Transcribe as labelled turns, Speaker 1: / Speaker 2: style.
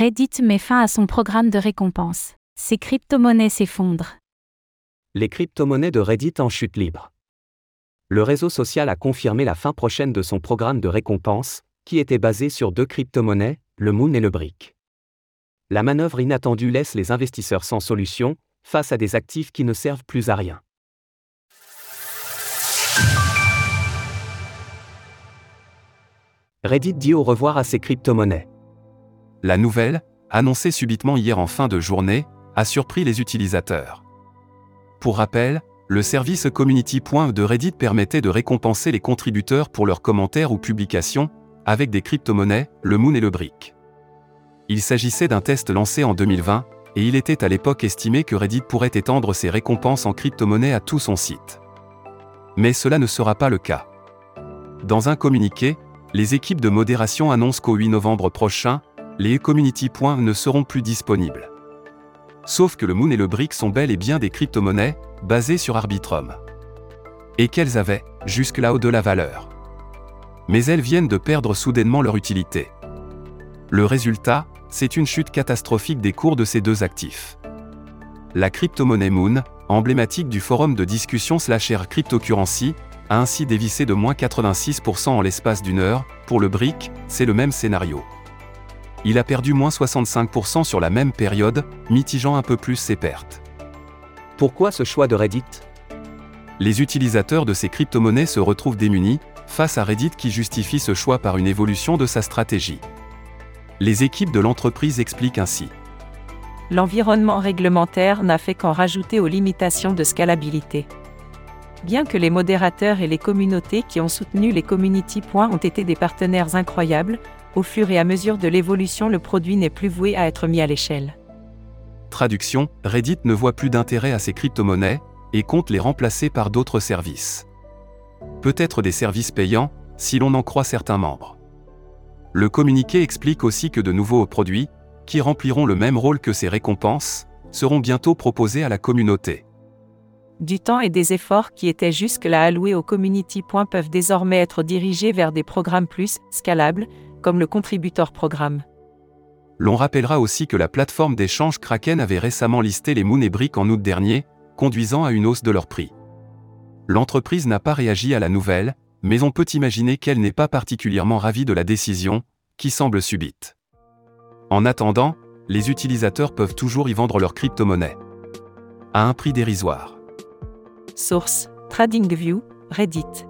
Speaker 1: Reddit met fin à son programme de récompense. Ses crypto-monnaies s'effondrent.
Speaker 2: Les crypto-monnaies de Reddit en chute libre. Le réseau social a confirmé la fin prochaine de son programme de récompense, qui était basé sur deux crypto-monnaies, le Moon et le Brick. La manœuvre inattendue laisse les investisseurs sans solution, face à des actifs qui ne servent plus à rien. Reddit dit au revoir à ses crypto-monnaies.
Speaker 3: La nouvelle, annoncée subitement hier en fin de journée, a surpris les utilisateurs. Pour rappel, le service Community. de Reddit permettait de récompenser les contributeurs pour leurs commentaires ou publications, avec des crypto-monnaies, le Moon et le Brick. Il s'agissait d'un test lancé en 2020, et il était à l'époque estimé que Reddit pourrait étendre ses récompenses en crypto-monnaie à tout son site. Mais cela ne sera pas le cas. Dans un communiqué, les équipes de modération annoncent qu'au 8 novembre prochain, les community points ne seront plus disponibles. Sauf que le Moon et le Brick sont bel et bien des crypto-monnaies, basées sur Arbitrum. Et qu'elles avaient, jusque-là, de la valeur. Mais elles viennent de perdre soudainement leur utilité. Le résultat, c'est une chute catastrophique des cours de ces deux actifs. La crypto-monnaie Moon, emblématique du forum de discussion slash cryptocurrency, a ainsi dévissé de moins 86% en l'espace d'une heure, pour le brick, c'est le même scénario il a perdu moins 65% sur la même période, mitigeant un peu plus ses pertes.
Speaker 2: Pourquoi ce choix de Reddit?
Speaker 3: Les utilisateurs de ces crypto-monnaies se retrouvent démunis, face à Reddit qui justifie ce choix par une évolution de sa stratégie. Les équipes de l'entreprise expliquent ainsi.
Speaker 4: L'environnement réglementaire n'a fait qu'en rajouter aux limitations de scalabilité. Bien que les modérateurs et les communautés qui ont soutenu les community points ont été des partenaires incroyables, au fur et à mesure de l'évolution le produit n'est plus voué à être mis à l'échelle.
Speaker 3: Traduction, Reddit ne voit plus d'intérêt à ces crypto-monnaies, et compte les remplacer par d'autres services. Peut-être des services payants, si l'on en croit certains membres. Le communiqué explique aussi que de nouveaux produits, qui rempliront le même rôle que ces récompenses, seront bientôt proposés à la communauté.
Speaker 4: Du temps et des efforts qui étaient jusque-là alloués au community. peuvent désormais être dirigés vers des programmes plus scalables, comme le contributeur programme.
Speaker 3: L'on rappellera aussi que la plateforme d'échange Kraken avait récemment listé les Moon et Brick en août dernier, conduisant à une hausse de leur prix. L'entreprise n'a pas réagi à la nouvelle, mais on peut imaginer qu'elle n'est pas particulièrement ravie de la décision, qui semble subite. En attendant, les utilisateurs peuvent toujours y vendre leurs crypto-monnaies. À un prix dérisoire.
Speaker 4: Source TradingView, Reddit.